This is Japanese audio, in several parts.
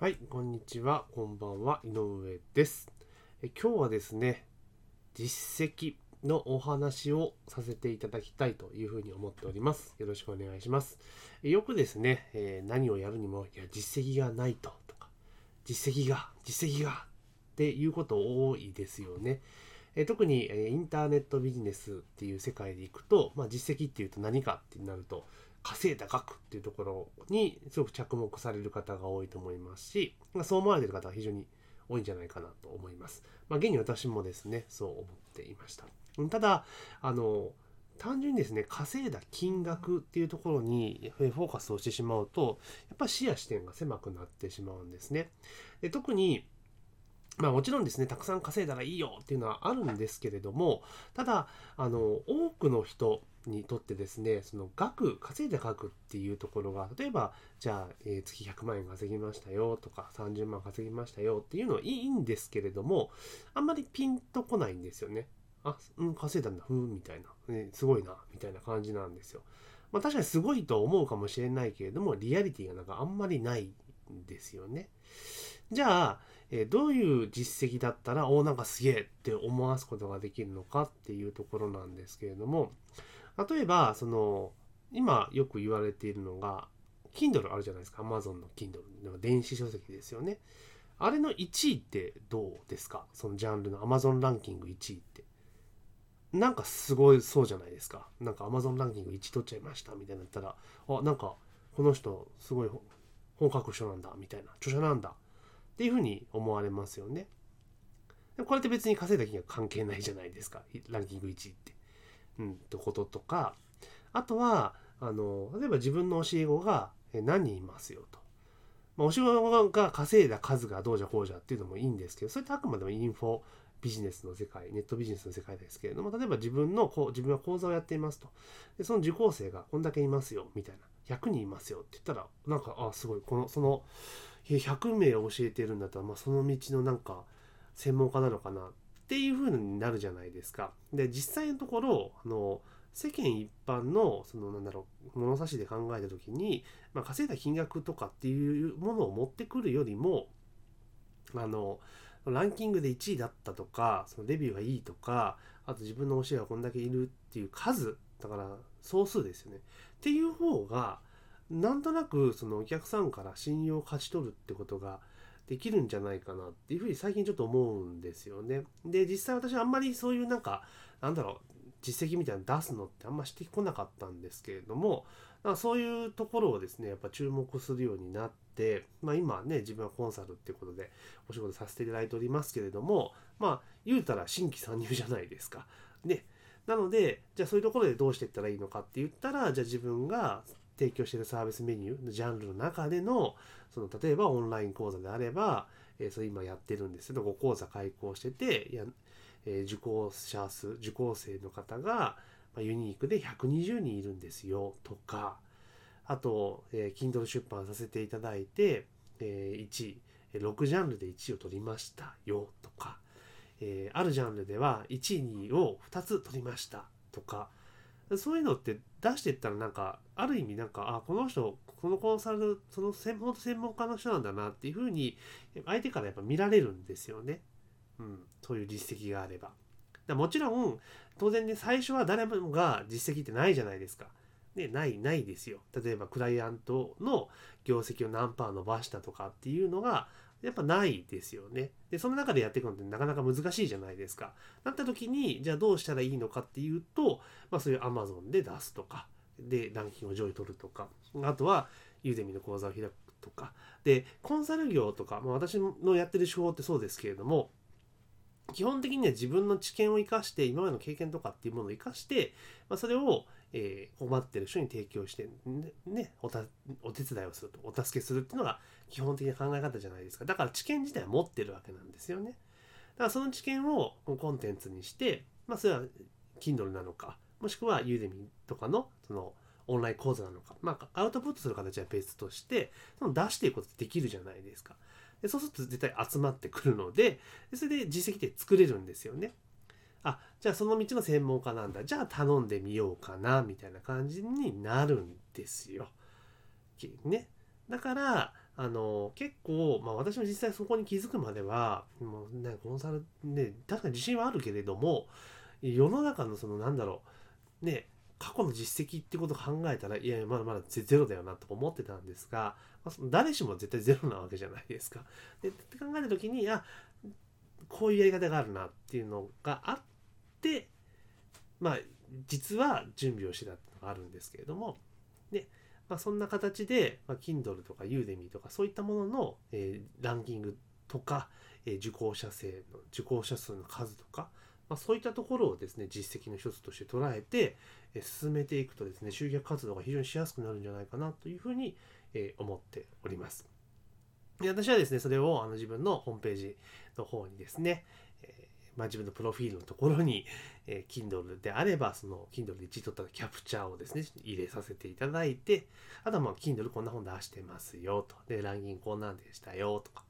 はい、こんにちは、こんばんは、井上です。え今日はですね、実績のお話をさせていただきたいというふうに思っております。よろしくお願いします。えよくですね、えー何をやるにも、いや、実績がないと、とか、実績が、実績が、っていうこと多いですよね。え特に、えインターネットビジネスっていう世界でいくと、まあ、実績っていうと何かってなると、稼いだ額っていうところにすごく着目される方が多いと思いますし、まあ、そう思われてる方は非常に多いんじゃないかなと思います。まあ、現に私もですね、そう思っていました。うんただ、あの、単純にですね、稼いだ金額っていうところにえフォーカスをしてしまうと、やっぱり視野視点が狭くなってしまうんですね。で特に、まあもちろんですね、たくさん稼いだらいいよっていうのはあるんですけれども、ただ、あの、多くの人にとってですね、その額、稼いだ額っていうところが、例えば、じゃあ、えー月100万円稼ぎましたよとか、30万稼ぎましたよっていうのはいいんですけれども、あんまりピンとこないんですよね。あ、うん、稼いだんだ、ふーん、みたいな、ね、すごいな、みたいな感じなんですよ。まあ確かにすごいと思うかもしれないけれども、リアリティがなんかあんまりないんですよね。じゃあ、えーどういう実績だったら、おーなんかすげえって思わすことができるのかっていうところなんですけれども、例えば、その、今よく言われているのが、Kindle あるじゃないですか。Amazon の Kindle。電子書籍ですよね。あれの1位ってどうですか？そのジャンルの Amazon ランキング1位って。なんかすごいそうじゃないですか。なんか Amazon ランキング1取っちゃいましたみたいになったら、あ、なんかこの人すごい本格書なんだみたいな、著者なんだっていうふうに思われますよね。これって別に稼いだ金額関係ないじゃないですか。ランキング1位って。うん、ってこととか、あとは、あの、例えば自分の教え子が何人いますよと。まあ、教え子が稼いだ数がどうじゃこうじゃっていうのもいいんですけど、それってあくまでもインフォビジネスの世界、ネットビジネスの世界ですけれども、例えば自分のこう、自分は講座をやっていますと。で、その受講生がこんだけいますよ、みたいな。100人いますよって言ったら、なんか、あ、すごい、この、その、100名教えてるんだったら、まあ、その道のなんか、専門家なのかなっていう風になるじゃないですか。で、実際のところ、あの、世間一般の、そのなんだろう、物差しで考えた時に、まあ、稼いだ金額とかっていうものを持ってくるよりも、あの、ランキングで1位だったとか、そのレビューがいいとか、あと自分の教えがこんだけいるっていう数、だから総数ですよね。っていう方が、なんとなくそのお客さんから信用を勝ち取るってことができるんじゃないかなっていうふうに最近ちょっと思うんですよね。で、実際私あんまりそういうなんか、なんだろう、実績みたいなの出すのってあんましてこなかったんですけれども、だそういうところをですね、やっぱ注目するようになって、まあ今ね、自分はコンサルっていうことでお仕事させていただいておりますけれども、まあ言うたら新規参入じゃないですか。ね。なので、じゃあそういうところでどうしていったらいいのかって言ったら、じゃあ自分が提供しているサービスメニューのジャンルの中での、その例えばオンライン講座であれば、えーそれ今やってるんですけど、5講座開講してて、やえー受講者数、受講生の方が、まあ、ユニークで120人いるんですよとか、あと、えー Kindle 出版させていただいて、えー1位、6ジャンルで1位を取りましたよとか、えーあるジャンルでは1位、2位を2つ取りましたとか、そういうのって出していったらなんか、ある意味なんか、あ、この人、このコンサル、その専門専門家の人なんだなっていうふうに、相手からやっぱ見られるんですよね。うん、そういう実績があれば。だもちろん、当然ね、最初は誰もが実績ってないじゃないですか。ね、ない、ないですよ。例えば、クライアントの業績を何パー伸ばしたとかっていうのが、やっぱないですよね。で、その中でやっていくのってなかなか難しいじゃないですか。なった時に、じゃあどうしたらいいのかっていうと、まあそういう Amazon で出すとか、で、ランキングを上位取るとか、あとは、ユーデミの講座を開くとか、で、コンサル業とか、まあ私のやってる手法ってそうですけれども、基本的には自分の知見を生かして、今までの経験とかっていうものを生かして、まあ、それを、えー困ってる人に提供して、ね、ねお、手伝いをすると、お助けするっていうのが基本的な考え方じゃないですか。だから知見自体は持ってるわけなんですよね。だからその知見をコンテンツにして、まあそれは Kindle なのか、もしくは Udemy とかのそのオンライン講座なのか、まあアウトプットする形は別として、その出していくことってできるじゃないですか。でそうすると絶対集まってくるので、それで実績って作れるんですよね。あ、じゃあその道の専門家なんだ。じゃあ頼んでみようかな、みたいな感じになるんですよ。ね。だから、あの結構、まあ、私も実際そこに気づくまではもうねコンサルね確かに自信はあるけれども世の中のそのなんだろうね過去の実績ってことを考えたらいやいやまだまだゼロだよなと思ってたんですが、まあ、誰しも絶対ゼロなわけじゃないですか。でって考えた時にあこういうやり方があるなっていうのがあってまあ実は準備をしてたってのがあるんですけれどもでまあ、そんな形で、まあ、Kindle とか Udemy とかそういったものの、えー、ランキングとか、えー、受講者数の受講者数の数とか、まあ、そういったところをですね実績の一つとして捉えて、え、進めていくとですね集客活動が非常にしやすくなるんじゃないかなというふうに、え、思っております。で私はですねそれをあの自分のホームページの方にですね、まあ、自分のプロフィールのところに、え、Kindle であれば、その Kindle で1位取ったキャプチャーをですね、入れさせていただいて、あとはまあ Kindle こんな本出してますよと。で、ランキングこんなんでしたよとか、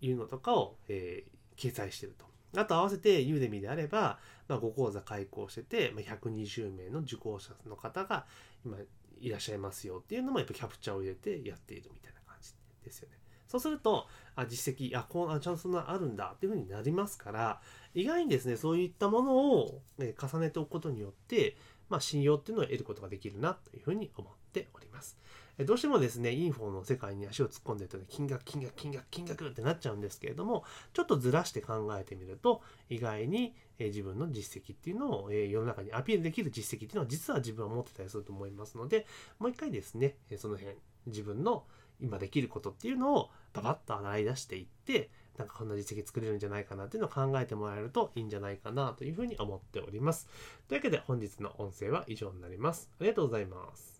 いうのとかを、えー、掲載してると。あと合わせて Udemy であれば、まあ、5講座開講してて、まあ、120名の受講者の方が今いらっしゃいますよっていうのもやっぱキャプチャーを入れてやっているみたいな感じですよね。そうすると、あ実績、あ、こう、あ、ちゃんとそんなあるんだっていうふうになりますから、意外にですね、そういったものを、ね、重ねておくことによって、まあ、信用っていうのを得ることができるなというふうに思っております。どうしてもですね、インフォの世界に足を突っ込んでると、ね、金額、金額、金額、金額ってなっちゃうんですけれども、ちょっとずらして考えてみると、意外に、自分の実績っていうのを、世の中にアピールできる実績っていうのは実は自分は持ってたりすると思いますので、もう一回ですね、その辺、自分の今できることっていうのをパパッと洗い出していってなんかこんな実績作れるんじゃないかなっていうのを考えてもらえるといいんじゃないかなというふうに思っております。というわけで本日の音声は以上になります。ありがとうございます。